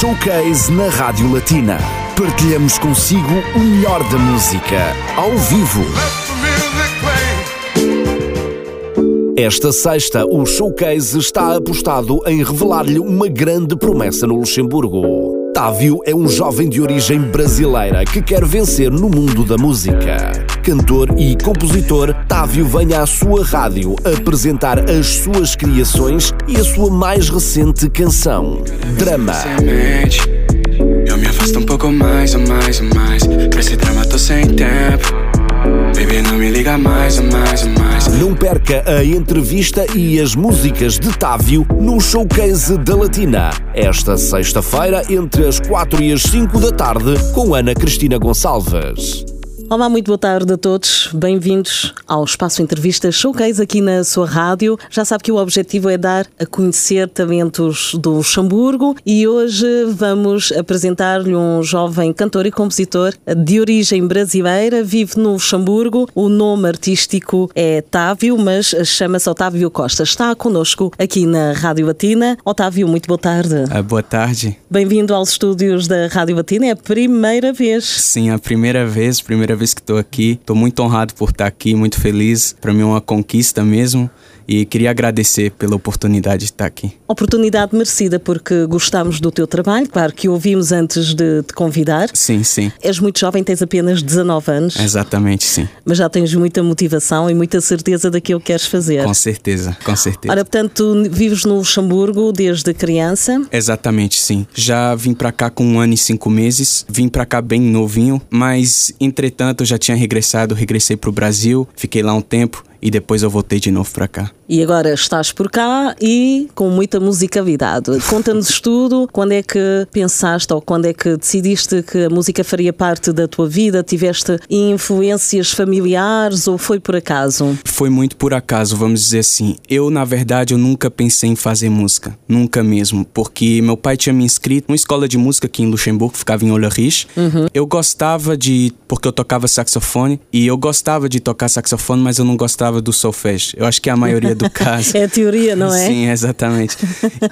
Showcase na Rádio Latina. Partilhamos consigo o melhor da música, ao vivo. Esta sexta, o Showcase está apostado em revelar-lhe uma grande promessa no Luxemburgo. Távio é um jovem de origem brasileira que quer vencer no mundo da música. Cantor e compositor, Távio vem à sua rádio apresentar as suas criações e a sua mais recente canção, Drama. Eu me afasto um pouco mais, mais, mais. Pra esse drama tô sem tempo. Baby, não me liga mais, mais, mais. Não perca a entrevista e as músicas de Távio no Showcase da Latina. Esta sexta-feira, entre as 4 e as 5 da tarde, com Ana Cristina Gonçalves. Olá, muito boa tarde a todos. Bem-vindos ao Espaço Entrevista Showcase aqui na sua rádio. Já sabe que o objetivo é dar a conhecer talentos do Luxemburgo e hoje vamos apresentar-lhe um jovem cantor e compositor de origem brasileira, vive no Luxemburgo. O nome artístico é Távio, mas chama-se Otávio Costa. Está connosco aqui na Rádio Latina. Otávio, muito boa tarde. Ah, boa tarde. Bem-vindo aos estúdios da Rádio Latina. É a primeira vez. Sim, a primeira vez, primeira vez que estou aqui. Estou muito honrado por estar aqui, muito feliz. Para mim é uma conquista mesmo e queria agradecer pela oportunidade de estar aqui. Oportunidade merecida porque gostamos do teu trabalho, claro que ouvimos antes de te convidar. Sim, sim. És muito jovem, tens apenas 19 anos. Exatamente, sim. Mas já tens muita motivação e muita certeza daquilo que queres fazer. Com certeza, com certeza. Ora, portanto, vives no Luxemburgo desde criança? Exatamente, sim. Já vim para cá com um ano e cinco meses. Vim para cá bem novinho, mas entretanto já tinha regressado, regressei para o Brasil, fiquei lá um tempo e depois eu voltei de novo para cá. E agora estás por cá e com muita musicalidade. Conta-nos tudo. Quando é que pensaste ou quando é que decidiste que a música faria parte da tua vida? Tiveste influências familiares ou foi por acaso? Foi muito por acaso, vamos dizer assim. Eu, na verdade, eu nunca pensei em fazer música. Nunca mesmo. Porque meu pai tinha me inscrito numa escola de música aqui em Luxemburgo, ficava em Ollerich. Uhum. Eu gostava de... Porque eu tocava saxofone e eu gostava de tocar saxofone, mas eu não gostava do solfege. Eu acho que a maioria do caso. é a teoria, não é? Sim, exatamente.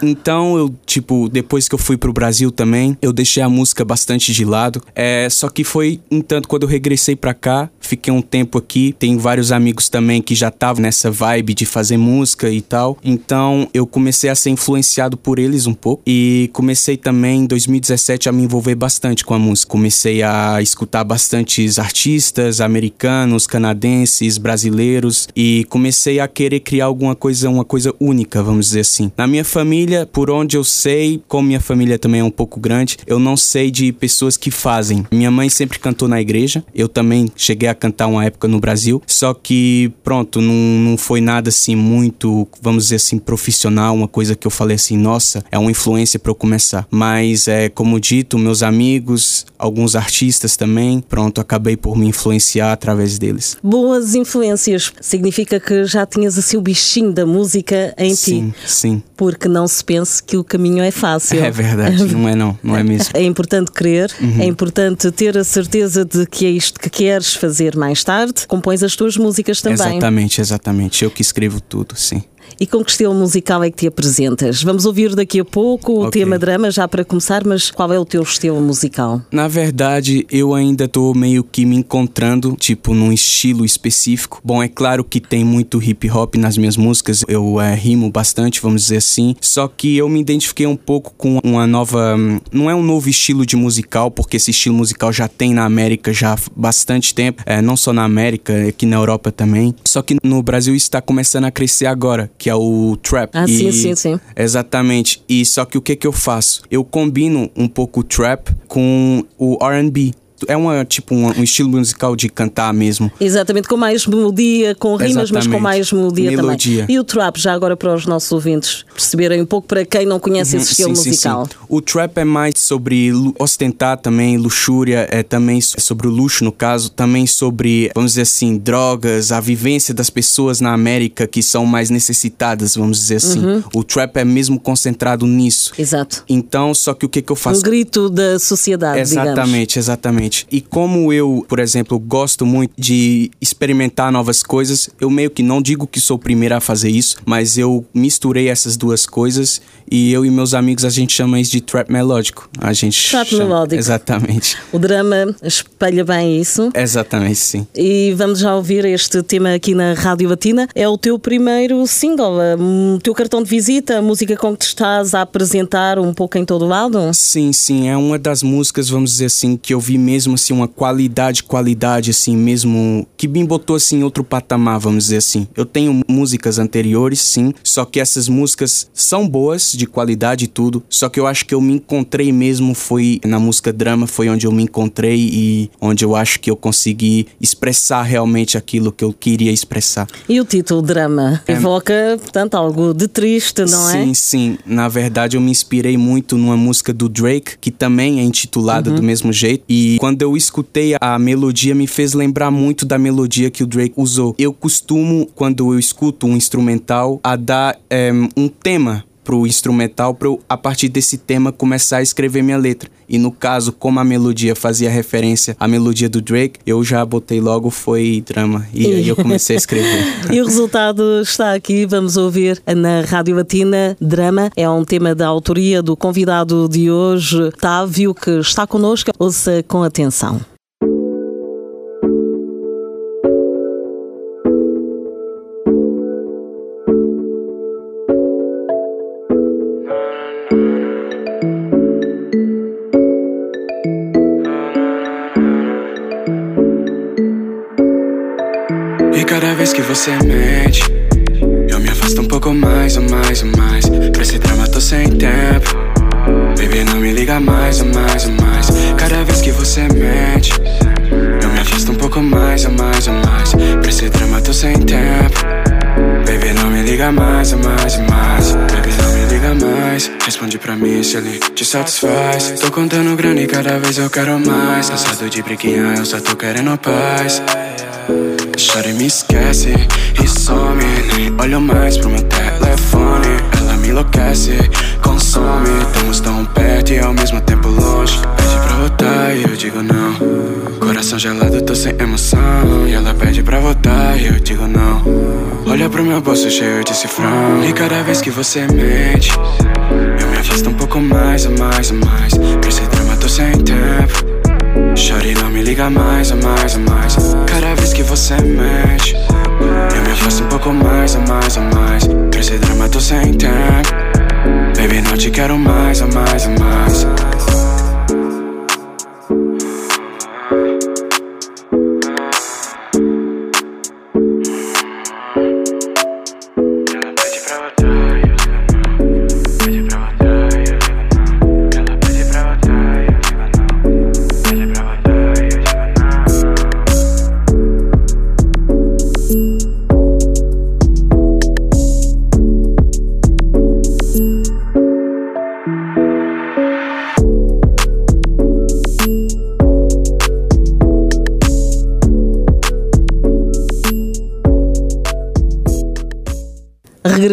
então, eu, tipo, depois que eu fui pro Brasil também, eu deixei a música bastante de lado. É, só que foi, entanto, quando eu regressei para cá, fiquei um tempo aqui. Tem vários amigos também que já estavam nessa vibe de fazer música e tal. Então, eu comecei a ser influenciado por eles um pouco. E comecei também, em 2017, a me envolver bastante com a música. Comecei a escutar bastantes artistas americanos, canadenses, brasileiros e comecei a querer criar alguma coisa, uma coisa única, vamos dizer assim. Na minha família, por onde eu sei, como minha família também é um pouco grande, eu não sei de pessoas que fazem. Minha mãe sempre cantou na igreja, eu também cheguei a cantar uma época no Brasil, só que pronto, não, não foi nada assim muito, vamos dizer assim, profissional, uma coisa que eu falei assim, nossa, é uma influência para eu começar. Mas é como dito, meus amigos, alguns artistas também, pronto, acabei por me influenciar através deles. Boas influências significa que já tinhas assim o bichinho da música em sim, ti. Sim, Porque não se pense que o caminho é fácil. É verdade, não é não, não é mesmo. É importante crer, uhum. é importante ter a certeza de que é isto que queres fazer mais tarde. Compões as tuas músicas também. Exatamente, exatamente. Eu que escrevo tudo, sim. E com que estilo musical é que te apresentas? Vamos ouvir daqui a pouco o okay. tema drama já para começar, mas qual é o teu estilo musical? Na verdade, eu ainda estou meio que me encontrando, tipo, num estilo específico. Bom, é claro que tem muito hip hop nas minhas músicas, eu é, rimo bastante, vamos dizer assim. Só que eu me identifiquei um pouco com uma nova. Não é um novo estilo de musical, porque esse estilo musical já tem na América já há bastante tempo. É, não só na América, aqui na Europa também. Só que no Brasil está começando a crescer agora, que é o trap. Ah, e, sim, sim, sim. Exatamente. E só que o que que eu faço? Eu combino um pouco o trap com o R&B é uma, tipo um, um, estilo musical de cantar mesmo. Exatamente, com mais melodia, com rimas, Exatamente. mas com mais melodia, melodia, também. E o trap, já agora para os nossos ouvintes perceberem um pouco para quem não conhece uhum, esse estilo sim, musical. Sim, sim. O trap é mais sobre ostentar também, luxúria, é também sobre o luxo no caso, também sobre, vamos dizer assim, drogas, a vivência das pessoas na América que são mais necessitadas, vamos dizer assim. Uhum. O trap é mesmo concentrado nisso. Exato. Então, só que o que, que eu faço? Um grito da sociedade, Exatamente, digamos. exatamente. Exatamente. E como eu, por exemplo, gosto muito de experimentar novas coisas, eu meio que não digo que sou o primeiro a fazer isso, mas eu misturei essas duas coisas e eu e meus amigos a gente chama isso de trap melódico. A gente Trap chama... melódico. Exatamente. O drama espelha bem isso. Exatamente, sim. E vamos já ouvir este tema aqui na Rádio Latina. É o teu primeiro single, o teu cartão de visita, a música com que te estás a apresentar um pouco em todo o lado? Sim, sim, é uma das músicas, vamos dizer assim, que eu vi mesmo assim uma qualidade, qualidade assim mesmo que me botou assim em outro patamar, vamos dizer assim. Eu tenho músicas anteriores, sim, só que essas músicas são boas, de qualidade e tudo, só que eu acho que eu me encontrei mesmo foi na música drama, foi onde eu me encontrei e onde eu acho que eu consegui expressar realmente aquilo que eu queria expressar. E o título drama evoca, portanto, algo de triste, não é? Sim, sim. Na verdade, eu me inspirei muito numa música do Drake, que também é intitulada do mesmo jeito. E quando eu escutei a melodia, me fez lembrar muito da melodia que o Drake usou. Eu costumo, quando eu escuto um instrumental, a dar eh, um tema pro instrumental para eu, a partir desse tema, começar a escrever minha letra. E no caso, como a melodia fazia referência à melodia do Drake, eu já botei logo foi drama. E aí eu comecei a escrever. E o resultado está aqui, vamos ouvir na Rádio Latina. Drama é um tema da autoria do convidado de hoje, Távio, que está connosco. Ouça com atenção. Vez que você mente, eu me afasto um pouco mais, ou mais, ou mais. Pra esse drama tô sem tempo. Baby, não me liga mais, ou mais, ou mais. Cada vez que você mente, eu me afasto um pouco mais, ou mais, ou mais. Pra esse drama tô sem tempo. Baby, não me liga mais, ou mais, ou mais. Baby, não me liga mais. Responde pra mim se ele te satisfaz. Tô contando grana e cada vez eu quero mais. Cansado de briguinha, eu só tô querendo paz. Shorty me esquece e some Nem olho mais pro meu telefone. Ela me enlouquece, consome. Estamos tão perto e ao mesmo tempo longe. Pede pra voltar e eu digo não. Coração gelado, tô sem emoção. E ela pede pra voltar e eu digo não. Olha pro meu bolso cheio de cifrão. E cada vez que você mente Eu me afasto um pouco mais, ou mais, ou mais. Pra esse drama tô sem tempo. Shorty não me liga mais, ou mais, ou mais você Eu me afasto um pouco mais, ou mais, ou mais. Esse drama tô sem tempo. Baby, não te quero mais, ou mais, ou mais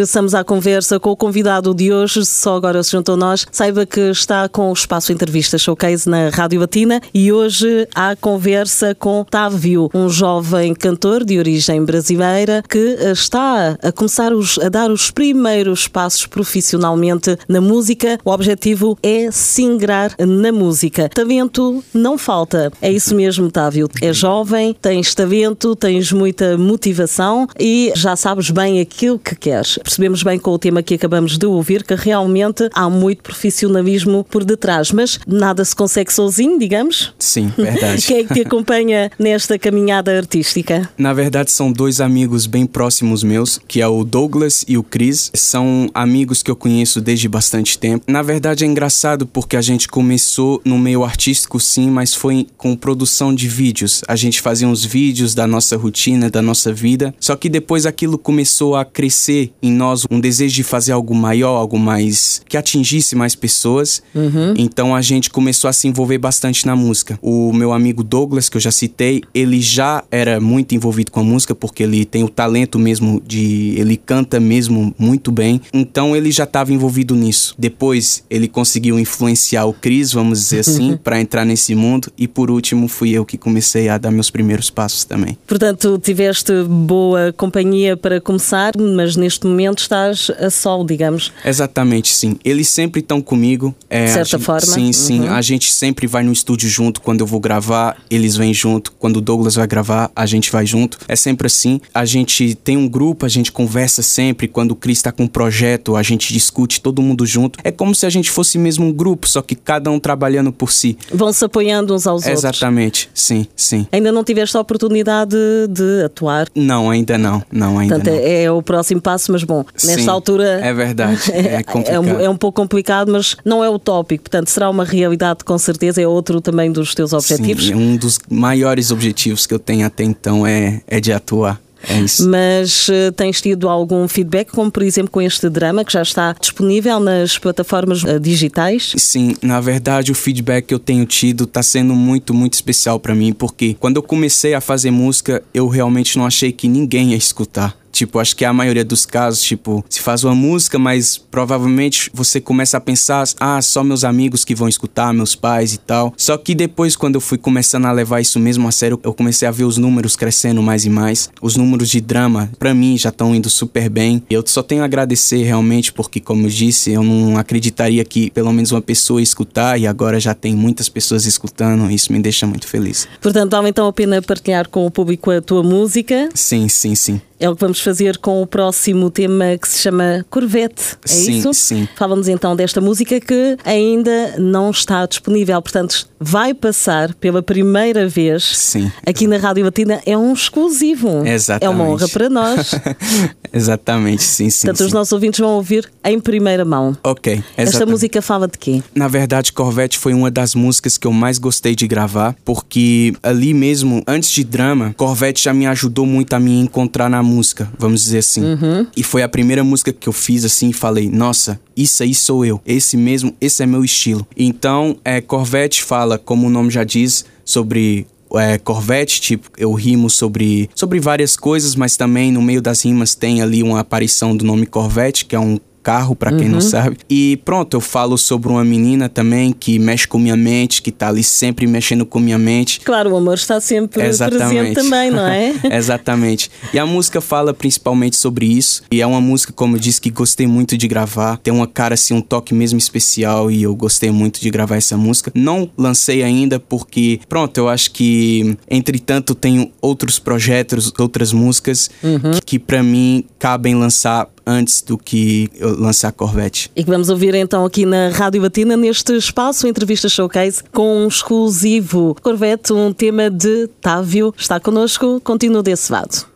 Regressamos à conversa com o convidado de hoje, só agora se juntou a nós. Saiba que está com o Espaço Entrevista Showcase na Rádio Batina e hoje há conversa com Távio, um jovem cantor de origem brasileira que está a começar os- a dar os primeiros passos profissionalmente na música. O objetivo é se ingrar na música. Talento não falta. É isso mesmo, Távio. É jovem, tens talento, tens muita motivação e já sabes bem aquilo que queres. Percebemos bem com o tema que acabamos de ouvir que realmente há muito profissionalismo por detrás, mas nada se consegue sozinho, digamos. Sim, verdade. Quem é que te acompanha nesta caminhada artística? Na verdade, são dois amigos bem próximos meus, que é o Douglas e o Chris. São amigos que eu conheço desde bastante tempo. Na verdade, é engraçado porque a gente começou no meio artístico, sim, mas foi com produção de vídeos. A gente fazia uns vídeos da nossa rotina, da nossa vida. Só que depois aquilo começou a crescer em em nós um desejo de fazer algo maior, algo mais que atingisse mais pessoas. Uhum. Então a gente começou a se envolver bastante na música. O meu amigo Douglas, que eu já citei, ele já era muito envolvido com a música porque ele tem o talento mesmo de ele canta mesmo muito bem. Então ele já estava envolvido nisso. Depois ele conseguiu influenciar o Cris, vamos dizer assim, para entrar nesse mundo e por último fui eu que comecei a dar meus primeiros passos também. Portanto, tiveste boa companhia para começar, mas neste momento estás a sol, digamos. Exatamente, sim. Eles sempre estão comigo. É, de certa gente, forma. Sim, sim. Uhum. A gente sempre vai no estúdio junto. Quando eu vou gravar, eles vêm junto. Quando o Douglas vai gravar, a gente vai junto. É sempre assim. A gente tem um grupo, a gente conversa sempre. Quando o Cris está com um projeto, a gente discute todo mundo junto. É como se a gente fosse mesmo um grupo, só que cada um trabalhando por si. Vão se apoiando uns aos Exatamente. outros. Exatamente, sim, sim. Ainda não tiveste a oportunidade de atuar? Não, ainda não. Não, ainda Portanto, não. É, é o próximo passo, mas bom, nesta sim, altura. É verdade. É, complicado. é, um, é um pouco complicado, mas não é utópico. Portanto, será uma realidade com certeza. É outro também dos teus objetivos. Sim, um dos maiores objetivos que eu tenho até então é, é de atuar. É isso. Mas uh, tens tido algum feedback, como por exemplo com este drama que já está disponível nas plataformas uh, digitais? Sim, na verdade o feedback que eu tenho tido está sendo muito, muito especial para mim, porque quando eu comecei a fazer música, eu realmente não achei que ninguém ia escutar. Tipo, acho que a maioria dos casos, tipo, se faz uma música, mas provavelmente você começa a pensar, ah, só meus amigos que vão escutar, meus pais e tal. Só que depois, quando eu fui começando a levar isso mesmo a sério, eu comecei a ver os números crescendo mais e mais. Os números de drama, para mim, já estão indo super bem. Eu só tenho a agradecer realmente, porque, como eu disse, eu não acreditaria que pelo menos uma pessoa ia escutar e agora já tem muitas pessoas escutando. Isso me deixa muito feliz. Portanto, vale então a pena partilhar com o público a tua música. Sim, sim, sim. É o que vamos fazer com o próximo tema que se chama Corvette. É sim, isso? Sim. Fala-nos então desta música que ainda não está disponível. Portanto, vai passar pela primeira vez sim. aqui na Rádio Latina. É um exclusivo. Exatamente. É uma honra para nós. Exatamente, sim, sim. Portanto, sim. os nossos ouvintes vão ouvir em primeira mão. Ok. Exatamente. Esta música fala de quê? Na verdade, Corvette foi uma das músicas que eu mais gostei de gravar, porque ali mesmo, antes de drama, Corvette já me ajudou muito a me encontrar na música, vamos dizer assim. Uhum. E foi a primeira música que eu fiz assim e falei, nossa, isso aí sou eu. Esse mesmo, esse é meu estilo. Então, é, Corvette fala, como o nome já diz, sobre é, Corvette, tipo, eu rimo sobre, sobre várias coisas, mas também no meio das rimas tem ali uma aparição do nome Corvette, que é um carro, para quem Uhum. não sabe. E pronto, eu falo sobre uma menina também que mexe com minha mente, que tá ali sempre mexendo com minha mente. Claro, o amor está sempre presente também, não é? Exatamente. E a música fala principalmente sobre isso. E é uma música, como eu disse, que gostei muito de gravar. Tem uma cara, assim, um toque mesmo especial. E eu gostei muito de gravar essa música. Não lancei ainda porque, pronto, eu acho que, entretanto, tenho outros projetos, outras músicas que, que para mim cabem lançar antes do que eu lançar Corvette. E que vamos ouvir então aqui na Rádio Batina, neste espaço Entrevista Showcase, com um exclusivo Corvette, um tema de Távio. Está connosco, continua desse lado.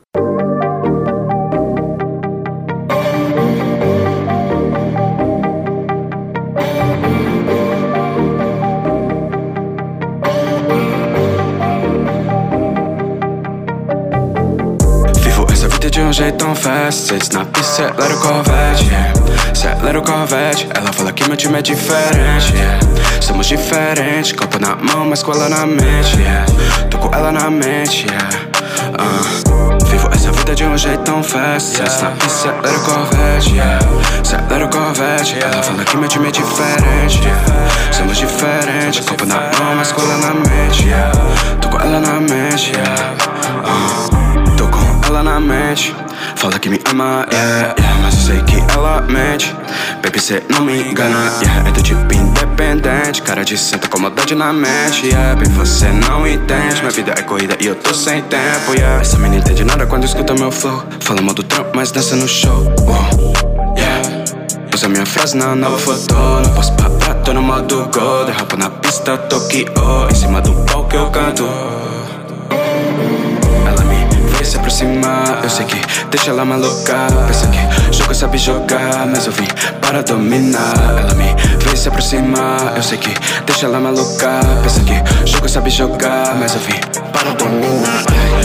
Essa vida de um jeito tão fast Cê snap e acelera o Corvette, yeah o Corvette Ela fala que meu time é diferente, yeah. Somos diferentes, copo na mão, mas com ela na mente, yeah. Tô com ela na mente, yeah. Uh. Vivo essa vida de um jeito tão fast Cê snap e acelera o Corvette, yeah. O Corvette Ela fala que meu time é diferente, yeah. Somos diferentes, copo na mão, mas com ela na mente, yeah. Tô com ela na mente, yeah na mente Fala que me ama, yeah, yeah Mas eu sei que ela mente. Baby, cê não me engana, yeah É do tipo independente. Cara de santa comodade na mente, yeah Bem, você não entende. Minha vida é corrida e eu tô sem tempo, yeah. Essa menina entende nada quando escuta meu flow. Fala mal do trampo, mas dança no show, wow, yeah. Usa minha frase na nova foto Não posso parar, tô no modo go Derrapa na pista, Tokyo Em cima do palco eu canto aproximar Eu sei que deixa ela maluca Pensa que jogo sabe jogar Mas eu vim para dominar Ela me vê se aproximar Eu sei que deixa ela maluca Pensa que jogo sabe jogar Mas eu vim para dominar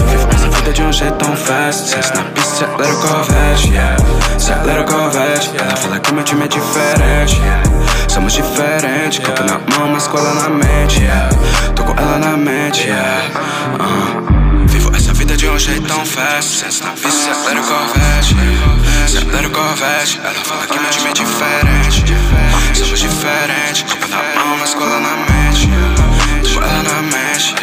Vivo essa vida de um jeito tão fast. Senso na pista, acelera o Corvette, yeah. Acelera o Corvette. Ela fala que meu time é diferente, yeah. Somos diferentes, copo na mão, mas cola na mente, yeah. Tô com ela na mente, yeah. Uh. Vida de um jeito tão fast. Senso na pista, cê acelera o Corvette. Cê acelera o Corvette. Ela fala que meu time é diferente, Somos diferentes, copo na mão, mas cola na mente, ela na mente,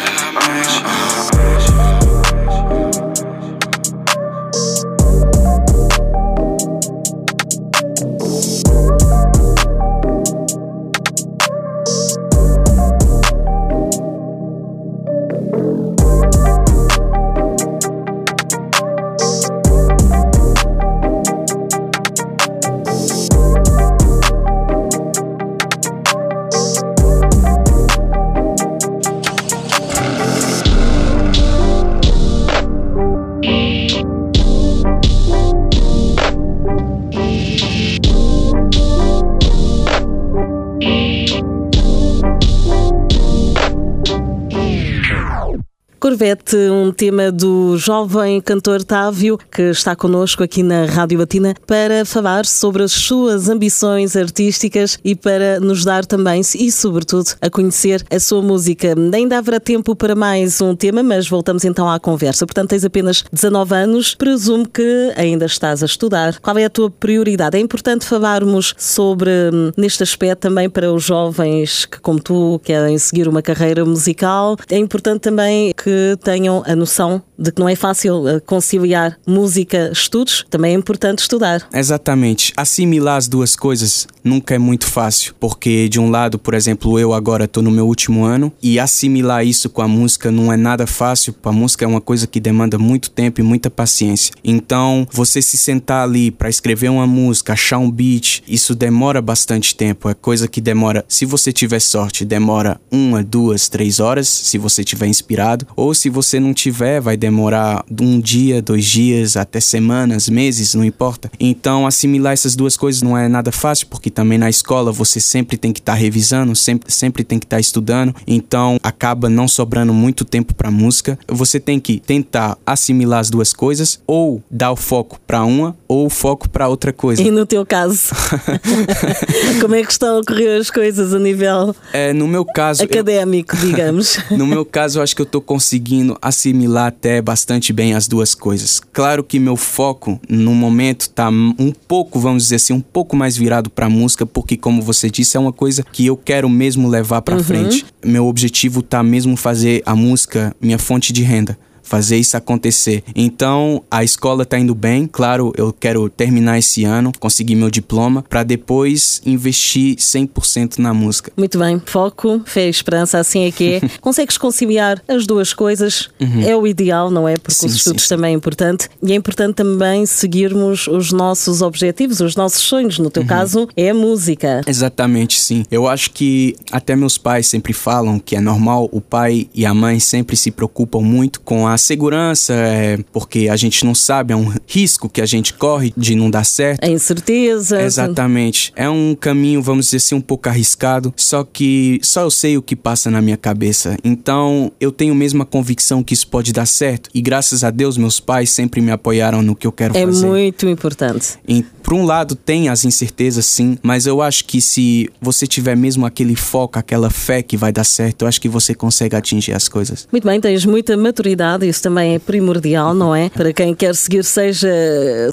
Corvette, um tema do jovem cantor Távio, que está connosco aqui na Rádio Batina para falar sobre as suas ambições artísticas e para nos dar também e, sobretudo, a conhecer a sua música. Ainda haverá tempo para mais um tema, mas voltamos então à conversa. Portanto, tens apenas 19 anos, presumo que ainda estás a estudar. Qual é a tua prioridade? É importante falarmos sobre, hum, neste aspecto, também para os jovens que, como tu, querem seguir uma carreira musical. É importante também que tenham a noção de que não é fácil eh, conciliar música, estudos, também é importante estudar. Exatamente. Assimilar as duas coisas nunca é muito fácil, porque de um lado, por exemplo, eu agora estou no meu último ano e assimilar isso com a música não é nada fácil. A música é uma coisa que demanda muito tempo e muita paciência. Então, você se sentar ali para escrever uma música, achar um beat, isso demora bastante tempo. É coisa que demora, se você tiver sorte, demora uma, duas, três horas, se você tiver inspirado, ou se você não tiver, vai demorar um dia, dois dias, até semanas, meses, não importa. Então, assimilar essas duas coisas não é nada fácil, porque também na escola você sempre tem que estar tá revisando, sempre, sempre tem que estar tá estudando. Então, acaba não sobrando muito tempo para música. Você tem que tentar assimilar as duas coisas, ou dar o foco para uma, ou o foco para outra coisa. E no teu caso? Como é que estão a ocorrer as coisas a nível é, no meu caso académico, eu... digamos? no meu caso, eu acho que eu estou conseguindo assimilar até bastante bem as duas coisas. Claro que meu foco no momento tá um pouco, vamos dizer assim, um pouco mais virado para música, porque como você disse, é uma coisa que eu quero mesmo levar para uhum. frente. Meu objetivo tá mesmo fazer a música minha fonte de renda fazer isso acontecer. Então, a escola está indo bem. Claro, eu quero terminar esse ano, conseguir meu diploma, para depois investir 100% na música. Muito bem. Foco, fé esperança, assim é que é. Consegues conciliar as duas coisas? Uhum. É o ideal, não é? Porque sim, os estudos sim. também é importante. E é importante também seguirmos os nossos objetivos, os nossos sonhos. No teu uhum. caso, é a música. Exatamente, sim. Eu acho que até meus pais sempre falam que é normal, o pai e a mãe sempre se preocupam muito com a a segurança, é porque a gente não sabe, é um risco que a gente corre de não dar certo. A incerteza. Exatamente. É um caminho, vamos dizer assim, um pouco arriscado, só que só eu sei o que passa na minha cabeça. Então, eu tenho mesmo a convicção que isso pode dar certo. E graças a Deus, meus pais sempre me apoiaram no que eu quero é fazer. É muito importante. E, por um lado, tem as incertezas, sim, mas eu acho que se você tiver mesmo aquele foco, aquela fé que vai dar certo, eu acho que você consegue atingir as coisas. Muito bem, tens muita maturidade isso também é primordial, não é? Para quem quer seguir, seja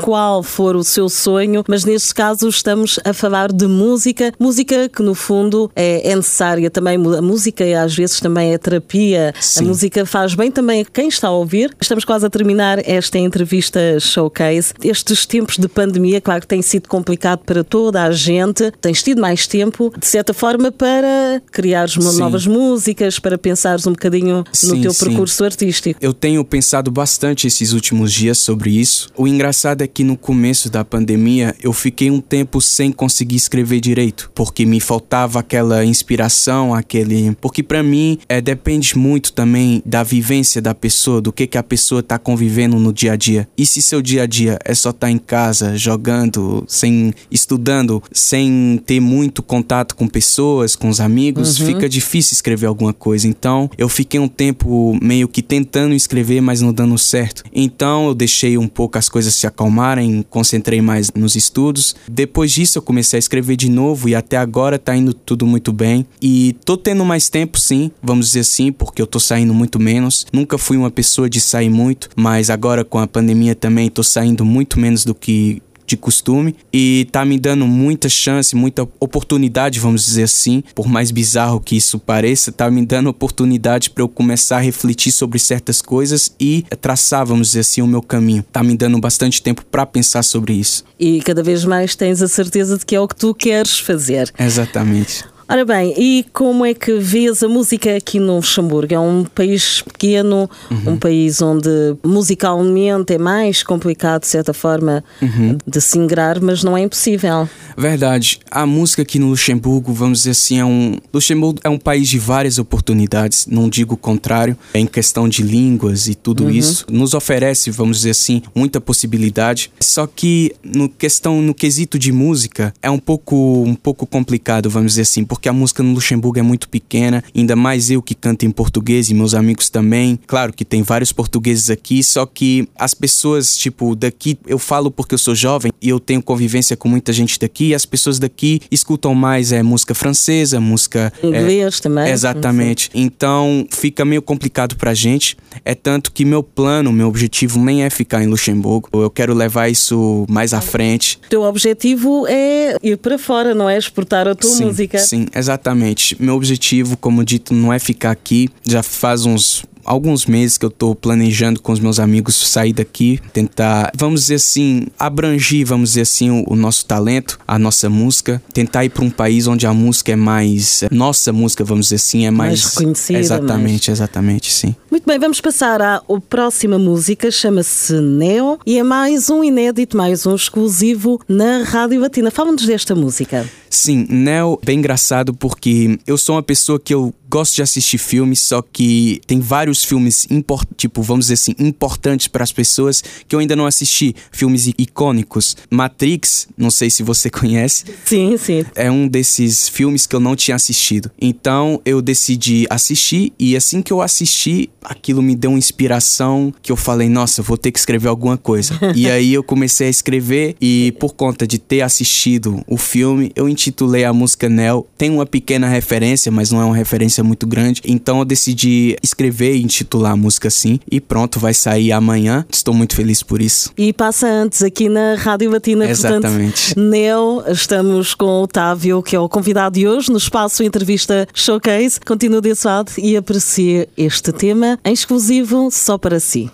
qual for o seu sonho, mas neste caso estamos a falar de música, música que no fundo é, é necessária também. A música às vezes também é terapia, Sim. a música faz bem também a quem está a ouvir. Estamos quase a terminar esta entrevista showcase. Estes tempos de pandemia, claro que tem sido complicado para toda a gente, tens tido mais tempo, de certa forma, para criar novas músicas, para pensares um bocadinho no sim, teu sim. percurso artístico. Eu tenho pensado bastante esses últimos dias sobre isso. O engraçado é que no começo da pandemia eu fiquei um tempo sem conseguir escrever direito, porque me faltava aquela inspiração, aquele. Porque para mim é, depende muito também da vivência da pessoa, do que, que a pessoa tá convivendo no dia a dia. E se seu dia a dia é só estar tá em casa, jogando, sem estudando, sem ter muito contato com pessoas, com os amigos, uhum. fica difícil escrever alguma coisa. Então eu fiquei um tempo meio que tentando escrever escrever, mas não dando certo. Então eu deixei um pouco as coisas se acalmarem, concentrei mais nos estudos. Depois disso eu comecei a escrever de novo e até agora tá indo tudo muito bem. E tô tendo mais tempo sim, vamos dizer assim, porque eu tô saindo muito menos. Nunca fui uma pessoa de sair muito, mas agora com a pandemia também tô saindo muito menos do que de costume e tá me dando muita chance, muita oportunidade, vamos dizer assim, por mais bizarro que isso pareça, tá me dando oportunidade para eu começar a refletir sobre certas coisas e traçar, vamos dizer assim, o meu caminho. Tá me dando bastante tempo para pensar sobre isso. E cada vez mais tens a certeza de que é o que tu queres fazer. Exatamente. Ora bem, e como é que vês a música aqui no Luxemburgo? É um país pequeno, uhum. um país onde musicalmente é mais complicado, de certa forma, uhum. de se ingrar, mas não é impossível. Verdade. A música aqui no Luxemburgo, vamos dizer assim, é um. Luxemburgo é um país de várias oportunidades, não digo o contrário, é em questão de línguas e tudo uhum. isso. Nos oferece, vamos dizer assim, muita possibilidade. Só que no questão, no quesito de música, é um pouco, um pouco complicado, vamos dizer assim, porque a música no Luxemburgo é muito pequena, ainda mais eu que canto em português e meus amigos também. Claro que tem vários portugueses aqui, só que as pessoas, tipo, daqui, eu falo porque eu sou jovem e eu tenho convivência com muita gente daqui, e as pessoas daqui escutam mais é música francesa, música é, inglês é, também. Exatamente. Então fica meio complicado pra gente. É tanto que meu plano, meu objetivo nem é ficar em Luxemburgo. Eu quero levar isso mais à frente. Teu objetivo é ir para fora, não é exportar a tua sim, música? Sim, exatamente. Meu objetivo, como dito, não é ficar aqui. Já faz uns alguns meses que eu tô planejando com os meus amigos sair daqui, tentar, vamos dizer assim, abrangir, vamos dizer assim, o, o nosso talento, a nossa música, tentar ir para um país onde a música é mais nossa música, vamos dizer assim, é mais, mais reconhecida. Exatamente, mais... exatamente, sim. Muito bem, vamos passar à próxima música, chama-se Neo e é mais um inédito, mais um exclusivo na Rádio Latina. Fala-nos desta música. Sim, Neo, bem engraçado porque eu sou uma pessoa que eu gosto de assistir filmes, só que tem vários filmes, import, tipo, vamos dizer assim, importantes para as pessoas que eu ainda não assisti. Filmes icônicos. Matrix, não sei se você conhece. Sim, sim. É um desses filmes que eu não tinha assistido. Então eu decidi assistir e assim que eu assisti, aquilo me deu uma inspiração que eu falei, nossa, vou ter que escrever alguma coisa. e aí eu comecei a escrever e por conta de ter assistido o filme, eu intitulei a música Nel. Tem uma pequena referência, mas não é uma referência muito grande. Então eu decidi escrever e intitular a música assim. E pronto, vai sair amanhã. Estou muito feliz por isso. E passa antes aqui na Rádio Latina. Exatamente. Portanto, Neo, estamos com o Otávio, que é o convidado de hoje no espaço Entrevista Showcase. Continua desse lado e aprecie este tema em exclusivo só para si.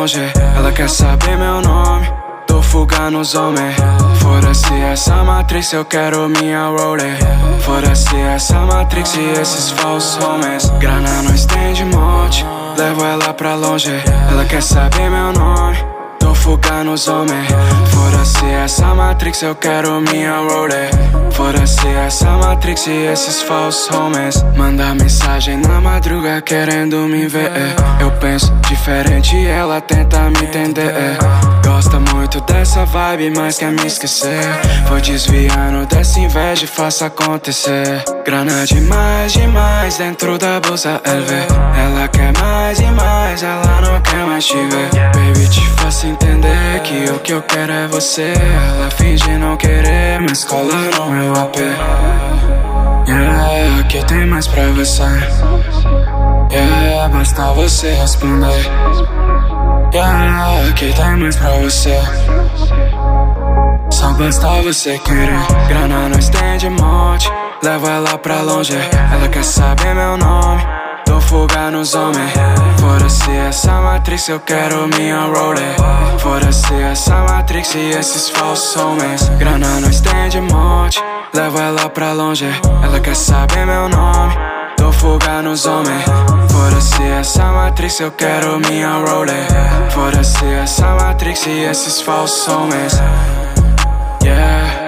Longe, ela quer saber meu nome. Tô fuga nos homens. Fora-se essa matrix, eu quero minha roller. Fora-se essa matrix e esses falsos homens. Grana não estende monte. Levo ela pra longe, ela quer saber meu nome. Tô fuga nos homens. Fora-se essa matrix, eu quero minha roller. Fora-se essa matrix e esses falsos homens. Manda mensagem na madruga querendo me ver. Eu penso diferente e ela tenta me entender. Gosta muito dessa vibe, mas quer me esquecer. Vou desviando dessa inveja e faço acontecer. Grana demais, demais dentro da bolsa LV. Ela quer mais e mais, ela não quer mais te ver. Baby, te faço entender que o que eu quero é você. Ela finge não querer, mas cola no meu AP. Yeah, aqui tem mais pra você. Yeah, basta você responder. Yeah, aqui tem mais pra você. Só basta você querer. Grana não estende monte. Levo ela pra longe. Ela quer saber meu nome. Dou fuga nos homens. Fora-se essa matrix, eu quero minha roller. Fora-se essa matrix e esses falsos homens. Grana não estende monte. Levo ela pra longe. Ela quer saber meu nome. Dou fuga nos homens. Foda-se essa matrix, eu quero minha roller. Foda-se essa matrix e esses falsos homens. Yeah.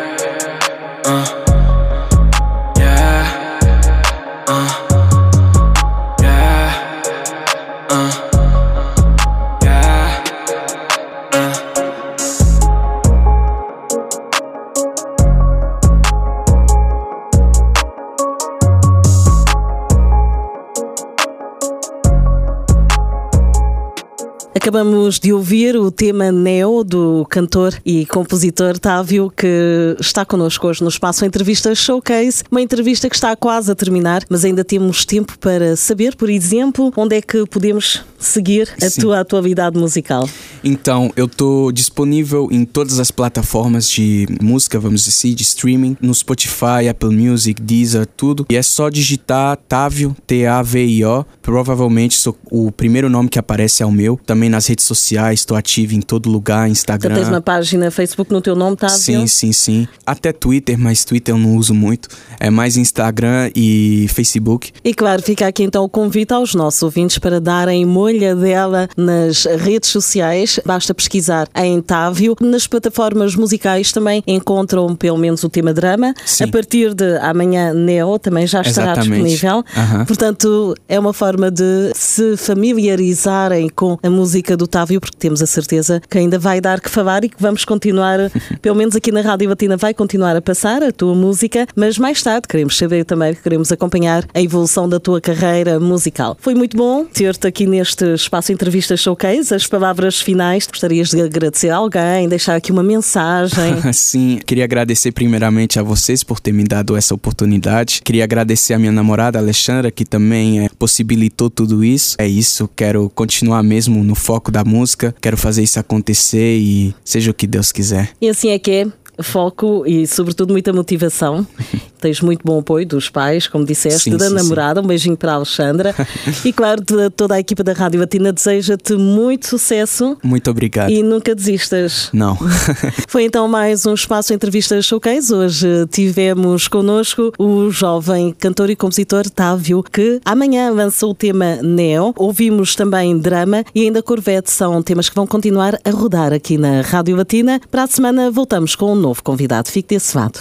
Acabamos de ouvir o tema Neo do cantor e compositor Távio, que está connosco hoje no espaço Entrevista Showcase. Uma entrevista que está quase a terminar, mas ainda temos tempo para saber, por exemplo, onde é que podemos seguir a Sim. tua atualidade musical. Então, eu estou disponível em todas as plataformas de música, vamos dizer, de streaming, no Spotify, Apple Music, Deezer, tudo. E é só digitar Távio, T-A-V-I-O. Provavelmente o primeiro nome que aparece é o meu. Também nas redes sociais, estou ativo em todo lugar, Instagram. Tu tens uma página Facebook no teu nome, tá? Sim, sim, sim. Até Twitter, mas Twitter eu não uso muito. É mais Instagram e Facebook. E claro, fica aqui então o convite aos nossos ouvintes para darem molha dela nas redes sociais. Basta pesquisar em Távio. Nas plataformas musicais também encontram pelo menos o tema drama. Sim. A partir de amanhã, Neo também já estará Exatamente. disponível. Uhum. Portanto, é uma forma de se familiarizarem com a música música do Távio, porque temos a certeza que ainda vai dar que falar e que vamos continuar, pelo menos aqui na Rádio Batina, vai continuar a passar a tua música, mas mais tarde queremos saber também, queremos acompanhar a evolução da tua carreira musical. Foi muito bom ter-te aqui neste espaço Entrevista Showcase. As palavras finais, gostarias de agradecer a alguém, deixar aqui uma mensagem? Sim, queria agradecer primeiramente a vocês por ter me dado essa oportunidade. Queria agradecer a minha namorada Alexandra, que também é, possibilitou tudo isso. É isso, quero continuar mesmo no foco foco da música. Quero fazer isso acontecer e seja o que Deus quiser. E assim é que é foco e, sobretudo, muita motivação. Tens muito bom apoio dos pais, como disseste, sim, da sim, namorada. Sim. Um beijinho para a Alexandra. e, claro, de toda a equipa da Rádio Latina deseja-te muito sucesso. Muito obrigado. E nunca desistas. Não. Foi então mais um espaço entrevista showcase. Hoje tivemos connosco o jovem cantor e compositor Távio, que amanhã lançou o tema Neo. Ouvimos também Drama e ainda Corvette. São temas que vão continuar a rodar aqui na Rádio Latina. Para a semana voltamos com um novo convidado. Fique desse lado.